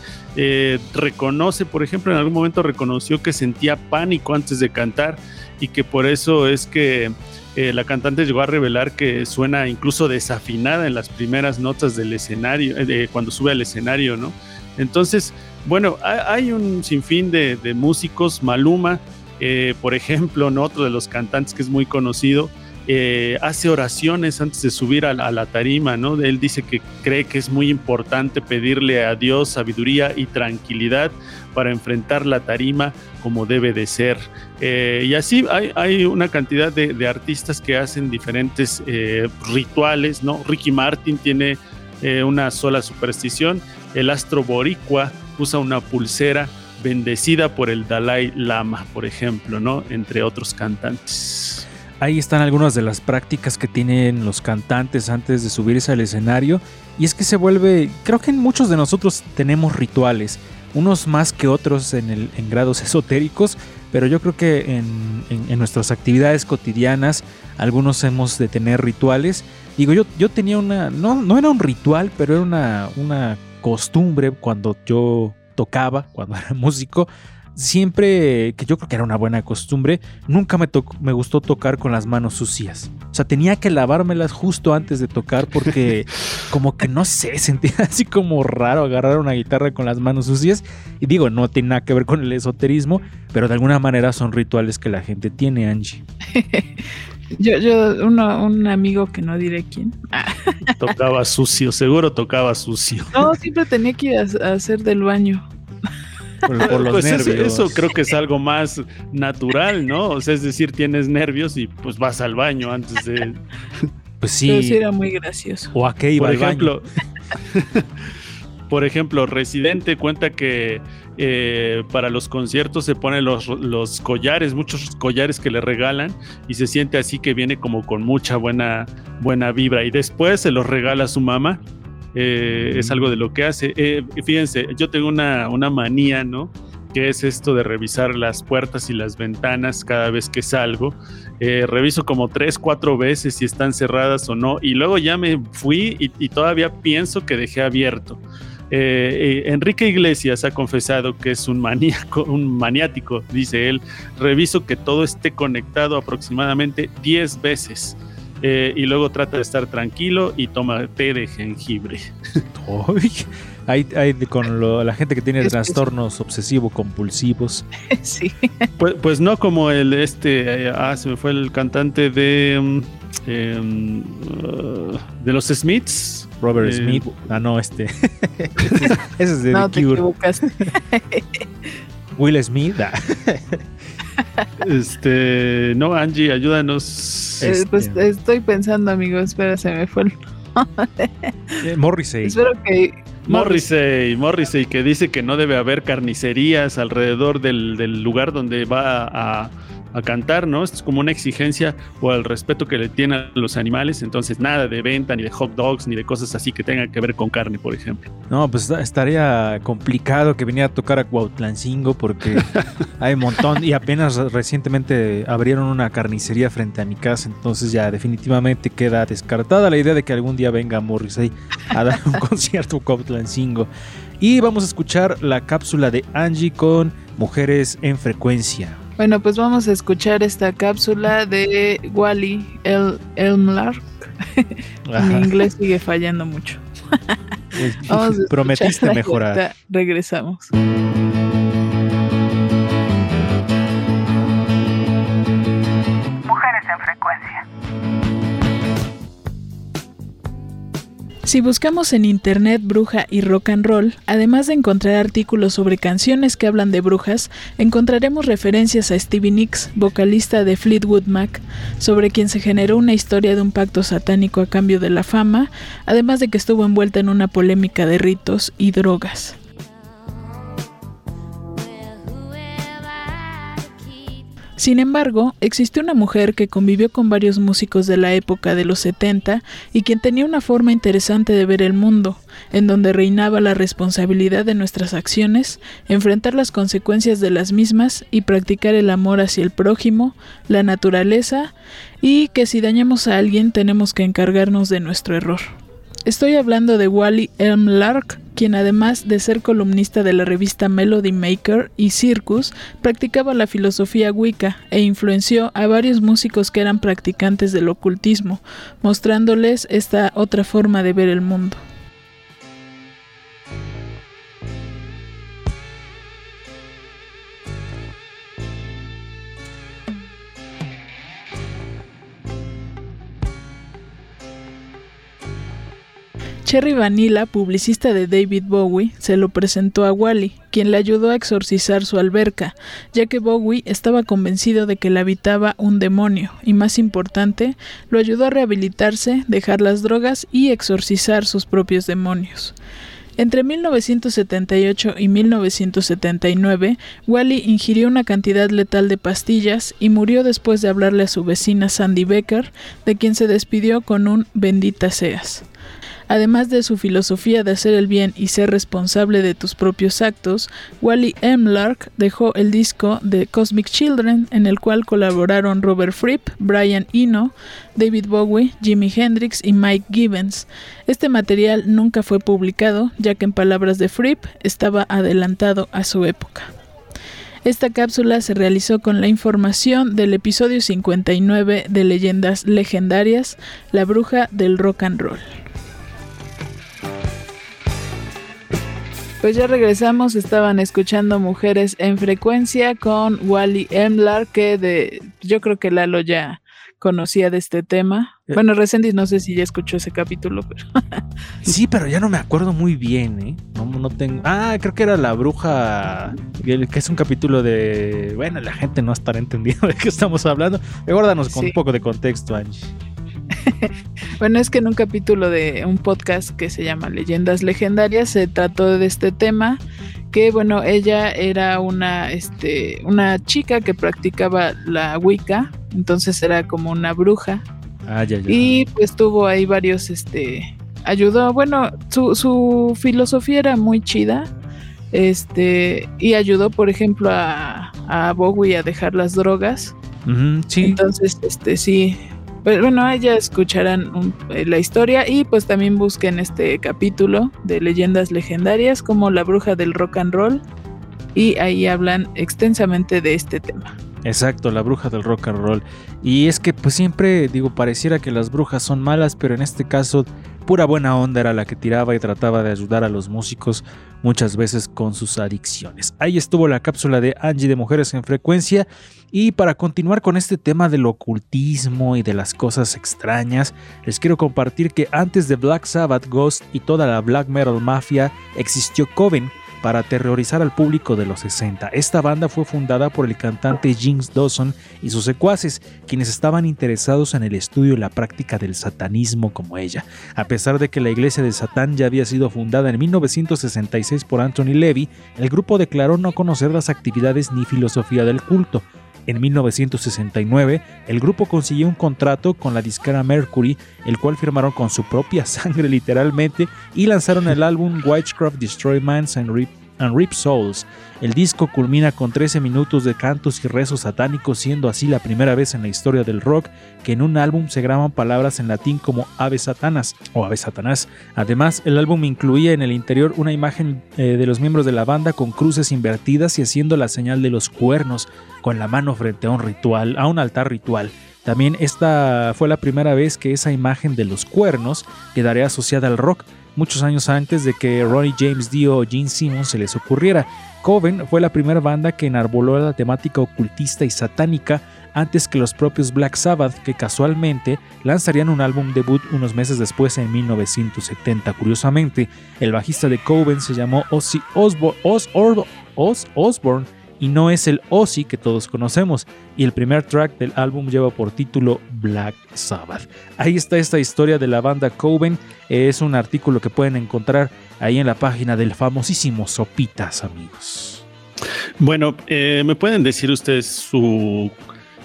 [SPEAKER 4] reconoce, por ejemplo, en algún momento reconoció que sentía pánico antes de cantar y que por eso es que eh, la cantante llegó a revelar que suena incluso desafinada en las primeras notas del escenario, eh, cuando sube al escenario, ¿no? Entonces, bueno, hay, un sinfín de, músicos, Maluma, eh, por ejemplo, otro de los cantantes que es muy conocido, hace oraciones antes de subir a la, tarima, ¿no? Él dice que cree que es muy importante pedirle a Dios sabiduría y tranquilidad para enfrentar la tarima como debe de ser. Eh, y así hay, una cantidad de, artistas que hacen diferentes eh, rituales, ¿no? Ricky Martin tiene eh, una sola superstición, el astro boricua usa una pulsera bendecida por el Dalai Lama, por ejemplo, ¿no? Entre otros cantantes.
[SPEAKER 2] Ahí están algunas de las prácticas que tienen los cantantes antes de subirse al escenario. Y es que se vuelve, creo que muchos de nosotros tenemos rituales unos más que otros en, el, en grados esotéricos, pero yo creo que en, nuestras actividades cotidianas algunos hemos de tener rituales. Digo, yo, yo tenía una, no, no era un ritual, pero era una, una costumbre cuando yo tocaba, cuando era músico, siempre, que yo creo que era una buena costumbre, nunca me, me gustó tocar con las manos sucias. O sea, tenía que lavármelas justo antes de tocar porque como que no sé, sentía así como raro agarrar una guitarra con las manos sucias. Y digo, no tiene nada que ver con el esoterismo, pero de alguna manera son rituales que la gente tiene, Angie.
[SPEAKER 3] Yo, yo, un amigo que no diré quién.
[SPEAKER 4] Tocaba sucio, seguro tocaba sucio.
[SPEAKER 3] No, siempre tenía que ir a hacer del baño.
[SPEAKER 4] Por, los pues nervios. Eso, creo que es algo más natural, ¿no? O sea, es decir, tienes nervios y pues vas al baño antes de.
[SPEAKER 2] Pues sí.
[SPEAKER 3] sí era muy gracioso.
[SPEAKER 2] ¿O a qué iba
[SPEAKER 4] Por ejemplo, por ejemplo, Residente cuenta que eh, para los conciertos se ponen los, los, collares, muchos collares que le regalan y se siente así que viene como con mucha buena, buena vibra y después se los regala a su mamá eh, es algo de lo que hace. Eh, fíjense, yo tengo una, una manía, ¿no? que es esto de revisar las puertas y las ventanas cada vez que salgo. Eh, reviso como tres, cuatro veces si están cerradas o no, y luego ya me fui y, todavía pienso que dejé abierto. Enrique Iglesias ha confesado que es un maníaco, un maniático, dice él. Reviso que todo esté conectado aproximadamente 10 veces. Y luego trata de estar tranquilo y toma té de jengibre.
[SPEAKER 2] Hay, con la gente que tiene trastornos obsesivo-compulsivos.
[SPEAKER 3] sí.
[SPEAKER 4] Pues, pues, no como el este, eh, ah, se me fue el cantante de, uh, de los Smiths.
[SPEAKER 2] Robert eh, Smith. Ah, no, este. Ese es de
[SPEAKER 3] no, The Cure.
[SPEAKER 2] Will Smith. Ah.
[SPEAKER 4] Este, no, Angie, ayúdanos.
[SPEAKER 3] Eh, pues este. estoy pensando, amigo. Espera, se me fue el.
[SPEAKER 2] Morrissey.
[SPEAKER 3] Espero que
[SPEAKER 4] Morrissey, Morrissey, que dice que no debe haber carnicerías alrededor del, del lugar donde va a, a cantar, ¿no? Es como una exigencia o el respeto que le tienen a los animales, entonces nada de venta, ni de hot dogs, ni de cosas así que tengan que ver con carne, por ejemplo.
[SPEAKER 2] No, pues estaría complicado que viniera a tocar a Cuautlancingo porque hay un montón y apenas recientemente abrieron una carnicería frente a mi casa, entonces ya definitivamente queda descartada la idea de que algún día venga Morrissey a dar un concierto a Cuautlancingo. Y vamos a escuchar la cápsula de Angie con Mujeres en Frecuencia.
[SPEAKER 3] Bueno, pues vamos a escuchar esta cápsula de Wally El Elmlark. Mi inglés sigue fallando mucho.
[SPEAKER 2] Prometiste mejorar.
[SPEAKER 3] Regresamos. Si buscamos en internet bruja y rock and roll, además de encontrar artículos sobre canciones que hablan de brujas, encontraremos referencias a Stevie Nicks, vocalista de Fleetwood Mac, sobre quien se generó una historia de un pacto satánico a cambio de la fama, además de que estuvo envuelta en una polémica de ritos y drogas. Sin embargo, existió una mujer que convivió con varios músicos de la época de los 70 y quien tenía una forma interesante de ver el mundo, en donde reinaba la responsabilidad de nuestras acciones, enfrentar las consecuencias de las mismas y practicar el amor hacia el prójimo, la naturaleza y que si dañamos a alguien tenemos que encargarnos de nuestro error. Estoy hablando de Wally Elm Lark, quien además de ser columnista de la revista Melody Maker y Circus, practicaba la filosofía Wicca e influenció a varios músicos que eran practicantes del ocultismo, mostrándoles esta otra forma de ver el mundo. Cherry Vanilla, publicista de David Bowie, se lo presentó a Wally, quien le ayudó a exorcizar su alberca, ya que Bowie estaba convencido de que le habitaba un demonio, y más importante, lo ayudó a rehabilitarse, dejar las drogas y exorcizar sus propios demonios. Entre 1978 y 1979, Wally ingirió una cantidad letal de pastillas y murió después de hablarle a su vecina Sandy Becker, de quien se despidió con un bendita seas. Además de su filosofía de hacer el bien y ser responsable de tus propios actos, Wally M. Lark dejó el disco de Cosmic Children, en el cual colaboraron Robert Fripp, Brian Eno, David Bowie, Jimi Hendrix y Mike Gibbons. Este material nunca fue publicado, ya que en palabras de Fripp estaba adelantado a su época. Esta cápsula se realizó con la información del episodio 59 de Leyendas Legendarias, La Bruja del Rock and Roll. Pues ya regresamos, estaban escuchando Mujeres en Frecuencia con Wally Emlar, que de, yo creo que Lalo ya conocía de este tema. Eh. Bueno, Resendiz no sé si ya escuchó ese capítulo, pero...
[SPEAKER 2] sí, pero ya no me acuerdo muy bien, ¿eh? No, no tengo... Ah, creo que era La Bruja, que es un capítulo de... Bueno, la gente no estará entendiendo de qué estamos hablando. Recuérdanos con un poco de contexto, Angie.
[SPEAKER 3] bueno, es que en un capítulo de un podcast que se llama Leyendas Legendarias se trató de este tema que bueno, ella era una este una chica que practicaba la Wicca, entonces era como una bruja.
[SPEAKER 2] Ah, ya, ya.
[SPEAKER 3] Y pues tuvo ahí varios este ayudó, bueno, su, su filosofía era muy chida, este, y ayudó, por ejemplo, a, a Bowie a dejar las drogas.
[SPEAKER 2] Sí.
[SPEAKER 3] Entonces, este, sí, pues, bueno, ya escucharán eh, la historia y pues también busquen este capítulo de leyendas legendarias como la bruja del rock and roll y ahí hablan extensamente de este tema.
[SPEAKER 2] Exacto, la bruja del rock and roll. Y es que pues siempre digo, pareciera que las brujas son malas, pero en este caso pura buena onda era la que tiraba y trataba de ayudar a los músicos muchas veces con sus adicciones. Ahí estuvo la cápsula de Angie de Mujeres en Frecuencia y para continuar con este tema del ocultismo y de las cosas extrañas, les quiero compartir que antes de Black Sabbath, Ghost y toda la black metal mafia existió Coven para aterrorizar al público de los 60. Esta banda fue fundada por el cantante James Dawson y sus secuaces, quienes estaban interesados en el estudio y la práctica del satanismo como ella. A pesar de que la iglesia de Satán ya había sido fundada en 1966 por Anthony Levy, el grupo declaró no conocer las actividades ni filosofía del culto. En 1969, el grupo consiguió un contrato con la disquera Mercury, el cual firmaron con su propia sangre literalmente y lanzaron el álbum Witchcraft Destroy Minds and Rip, and Rip Souls. El disco culmina con 13 minutos de cantos y rezos satánicos, siendo así la primera vez en la historia del rock que en un álbum se graban palabras en latín como Ave Satanas o Ave Satanás. Además, el álbum incluía en el interior una imagen eh, de los miembros de la banda con cruces invertidas y haciendo la señal de los cuernos con la mano frente a un ritual, a un altar ritual. También esta fue la primera vez que esa imagen de los cuernos quedaría asociada al rock, muchos años antes de que Ronnie James Dio o Gene Simmons se les ocurriera. Coven fue la primera banda que enarboló la temática ocultista y satánica antes que los propios Black Sabbath, que casualmente lanzarían un álbum debut unos meses después en 1970. Curiosamente, el bajista de Coven se llamó Ozzy Oz Osbourne y no es el Ozzy que todos conocemos. Y el primer track del álbum lleva por título Black Sabbath. Ahí está esta historia de la banda Coven. Es un artículo que pueden encontrar ahí en la página del famosísimo Sopitas, amigos.
[SPEAKER 4] Bueno, eh, ¿me pueden decir ustedes su...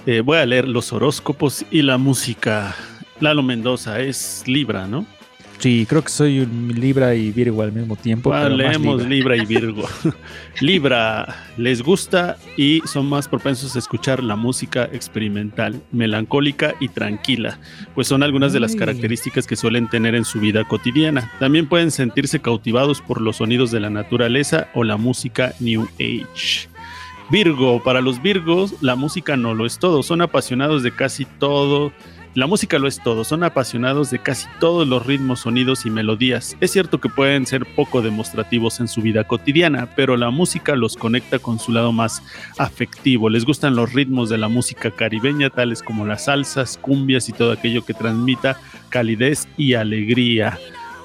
[SPEAKER 4] eh, voy a leer los horóscopos y la música. Lalo Mendoza es Libra, ¿no?
[SPEAKER 2] Sí, creo que soy un Libra y Virgo al mismo tiempo. Pero más
[SPEAKER 4] leemos
[SPEAKER 2] Libra.
[SPEAKER 4] Libra y Virgo. Libra, les gusta y son más propensos a escuchar la música experimental, melancólica y tranquila, pues son algunas de las características que suelen tener en su vida cotidiana. También pueden sentirse cautivados por los sonidos de la naturaleza o la música New Age. Virgo, para los Virgos, la música no lo es todo, son apasionados de casi todo. La música lo es todo, son apasionados de casi todos los ritmos, sonidos y melodías. Es cierto que pueden ser poco demostrativos en su vida cotidiana, pero la música los conecta con su lado más afectivo. Les gustan los ritmos de la música caribeña, tales como las salsas, cumbias y todo aquello que transmita calidez y alegría.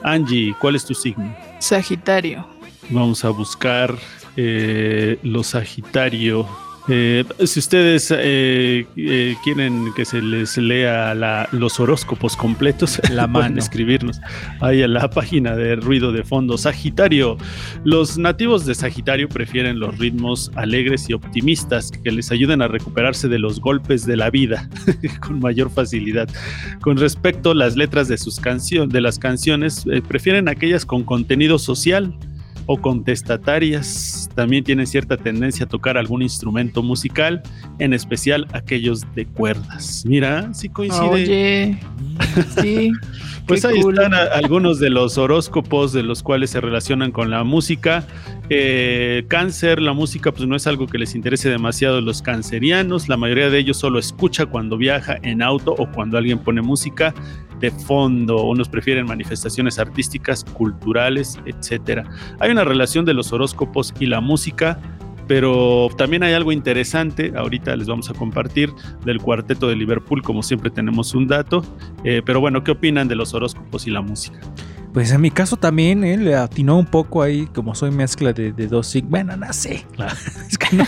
[SPEAKER 4] Angie, ¿cuál es tu signo?
[SPEAKER 3] Sagitario.
[SPEAKER 4] Vamos a buscar eh, los Sagitario. Eh, si ustedes eh, eh, quieren que se les lea la- los horóscopos completos,
[SPEAKER 2] La
[SPEAKER 4] pueden
[SPEAKER 2] mano.
[SPEAKER 4] escribirnos ahí en la página de Ruido de Fondo. Sagitario. Los nativos de Sagitario prefieren los ritmos alegres y optimistas que les ayuden a recuperarse de los golpes de la vida con mayor facilidad. Con respecto a las letras de sus canciones, de las canciones, eh, prefieren aquellas con contenido social o contestatarias. También tienen cierta tendencia a tocar algún instrumento musical, en especial aquellos de cuerdas. Mira, sí coincide.
[SPEAKER 3] Oye, sí.
[SPEAKER 4] Pues
[SPEAKER 3] qué
[SPEAKER 4] ahí
[SPEAKER 3] cool.
[SPEAKER 4] están a- algunos de los horóscopos de los cuales se relacionan con la música. Eh, cáncer, la música pues no es algo que les interese demasiado a los cancerianos. La mayoría de ellos solo escucha cuando viaja en auto o cuando alguien pone música de fondo. Unos prefieren manifestaciones artísticas, culturales, etcétera. Hay una relación de los horóscopos y la música. Pero también hay algo interesante, ahorita les vamos a compartir del cuarteto de Liverpool, como siempre tenemos un dato, eh, pero bueno, ¿qué opinan de los horóscopos y la música?
[SPEAKER 2] Pues en mi caso también, eh, le atinó un poco ahí, como soy mezcla de, de dos signos. Bueno, no sé. la- es que no,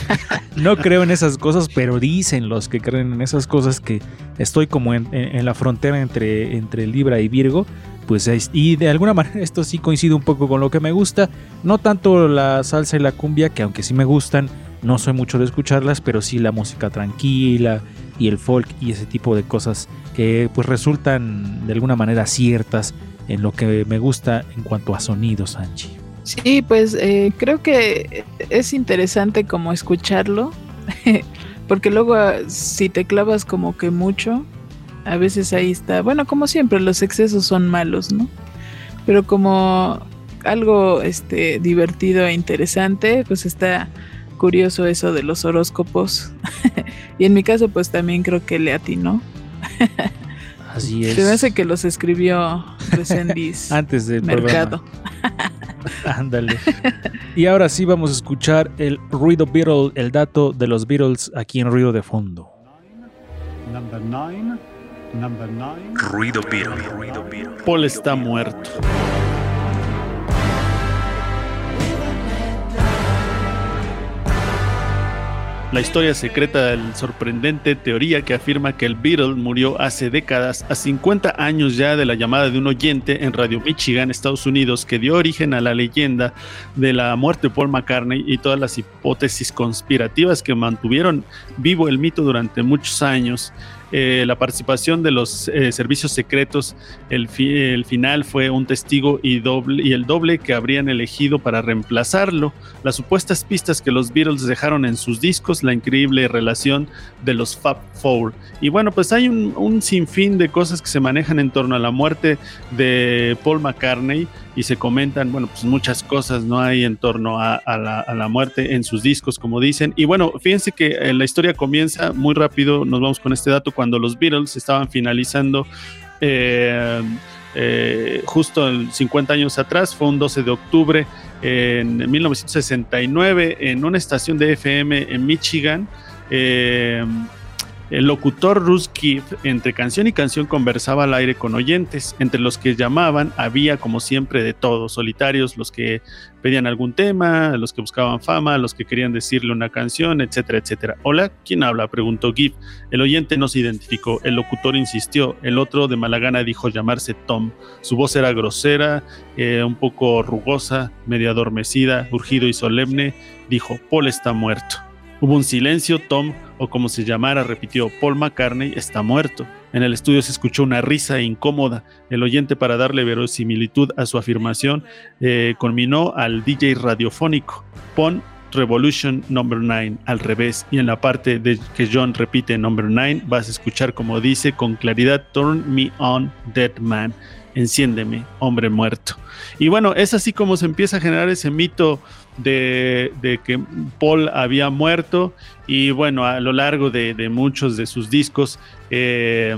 [SPEAKER 2] no creo en esas cosas, pero dicen los que creen en esas cosas que estoy como en, en- en la frontera entre, entre Libra y Virgo. Pues es- y de alguna manera esto sí coincide un poco con lo que me gusta. No tanto la salsa y la cumbia, que aunque sí me gustan, no soy mucho de escucharlas, pero sí la música tranquila y el folk y ese tipo de cosas que pues resultan de alguna manera ciertas en lo que me gusta en cuanto a sonidos, Angie.
[SPEAKER 3] Sí, pues eh, creo que es interesante como escucharlo, porque luego ah, si te clavas como que mucho, a veces ahí está, bueno, como siempre, los excesos son malos, ¿no? Pero como algo este divertido e interesante, pues está curioso eso de los horóscopos. y en mi caso, pues también creo que le atinó.
[SPEAKER 2] Así es.
[SPEAKER 3] Se me hace que los escribió Resendiz
[SPEAKER 2] Antes del
[SPEAKER 3] Mercado.
[SPEAKER 2] Ándale. y ahora sí vamos a escuchar el ruido Beatle, el dato de los Beatles aquí en Ruido de Fondo.
[SPEAKER 10] Number nine, number nine.
[SPEAKER 1] Ruido Beatle.
[SPEAKER 4] Paul está muerto. La historia secreta del sorprendente teoría que afirma que el Beatle murió hace décadas, a 50 años ya de la llamada de un oyente en Radio Michigan, Estados Unidos, que dio origen a la leyenda de la muerte de Paul McCartney y todas las hipótesis conspirativas que mantuvieron vivo el mito durante muchos años. Eh, la participación de los eh, servicios secretos, el, el, final fue un testigo y, doble, y el doble que habrían elegido para reemplazarlo, las supuestas pistas que los Beatles dejaron en sus discos, la increíble relación de los Fab Four. Y bueno, pues hay un, un sinfín de cosas que se manejan en torno a la muerte de Paul McCartney y se comentan, bueno, pues muchas cosas no hay en torno a, a, la, a, la, muerte en sus discos, como dicen. Y bueno, fíjense que eh, la historia comienza muy rápido, nos vamos con este dato, cuando los Beatles estaban finalizando. Eh, eh, justo 50 años atrás, fue un 12 de octubre en 1969 en una estación de FM en Michigan. Eh, el locutor Ruski entre canción y canción conversaba al aire con oyentes, entre los que llamaban había como siempre de todos, solitarios, los que pedían algún tema, los que buscaban fama, los que querían decirle una canción, etcétera, etcétera. Hola, ¿quién habla? preguntó Gibb. El oyente no se identificó, el locutor insistió, el otro de mala gana dijo llamarse Tom. Su voz era grosera, eh, un poco rugosa, medio adormecida, urgido y solemne, dijo, Paul está muerto. Hubo un silencio, Tom, o como se llamara, repitió, Paul McCartney está muerto. En el estudio se escuchó una risa incómoda. El oyente, para darle verosimilitud a su afirmación, eh, al DJ radiofónico. Pon Revolution Number 9 al revés y en la parte de que John repite Number 9 vas a escuchar como dice con claridad Turn me on dead man enciéndeme hombre muerto y bueno es así como se empieza a generar ese mito de, que Paul había muerto y bueno, a lo largo de, de muchos de sus discos, eh,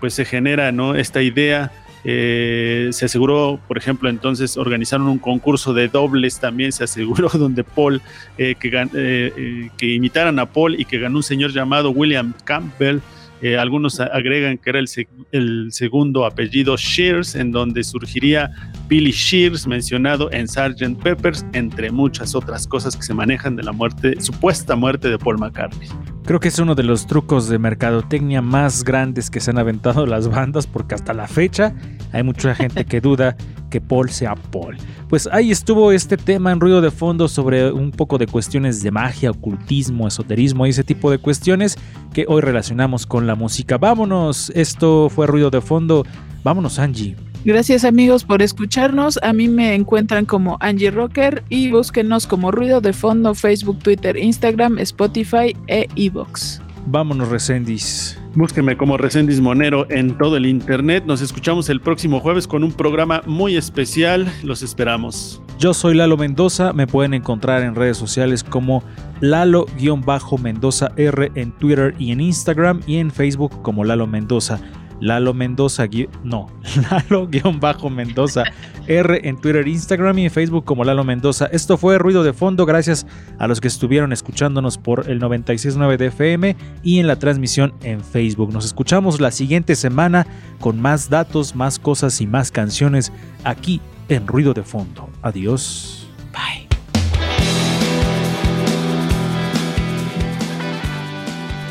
[SPEAKER 4] pues se genera ¿no? esta idea. Eh, se aseguró, por ejemplo, entonces organizaron un concurso de dobles también, se aseguró donde Paul, eh, que, que imitaran a Paul y que ganó un señor llamado William Campbell, eh, algunos agregan que era el, el, segundo apellido Shears, en donde surgiría Billy Shears, mencionado en Sgt. Peppers, entre muchas otras cosas que se manejan de la muerte, supuesta muerte de Paul McCartney.
[SPEAKER 2] Creo que es uno de los trucos de mercadotecnia más grandes que se han aventado las bandas, porque hasta la fecha hay mucha gente que duda que Paul sea Paul. Pues ahí estuvo este tema en ruido de fondo sobre un poco de cuestiones de magia, ocultismo, esoterismo y ese tipo de cuestiones que hoy relacionamos con la música. Vámonos, esto fue ruido de fondo. Vámonos, Angie.
[SPEAKER 3] Gracias amigos por escucharnos. A mí me encuentran como Angie Rocker y búsquenos como Ruido de Fondo Facebook, Twitter, Instagram, Spotify e Evox.
[SPEAKER 2] Vámonos, Recendis.
[SPEAKER 4] Búsqueme como Recendis Monero en todo el internet. Nos escuchamos el próximo jueves con un programa muy especial. Los esperamos.
[SPEAKER 2] Yo soy Lalo Mendoza. Me pueden encontrar en redes sociales como Lalo-Mendoza R en Twitter y en Instagram y en Facebook como Lalo Mendoza. Lalo Mendoza, no, Lalo-Mendoza R en Twitter, Instagram y en Facebook como Lalo Mendoza. Esto fue Ruido de Fondo, gracias a los que estuvieron escuchándonos por el 96.9 de FM y en la transmisión en Facebook. Nos escuchamos la siguiente semana con más datos, más cosas y más canciones aquí en Ruido de Fondo. Adiós. Bye.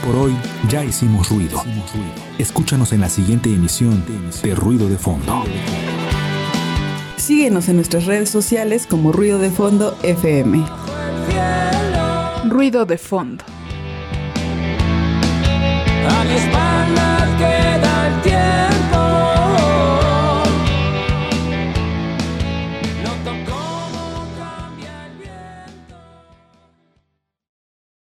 [SPEAKER 1] Por hoy ya hicimos ruido. Escúchanos en la siguiente emisión de Ruido de Fondo.
[SPEAKER 11] Síguenos en nuestras redes sociales como Ruido de Fondo FM.
[SPEAKER 3] Ruido de Fondo.
[SPEAKER 12] A espalda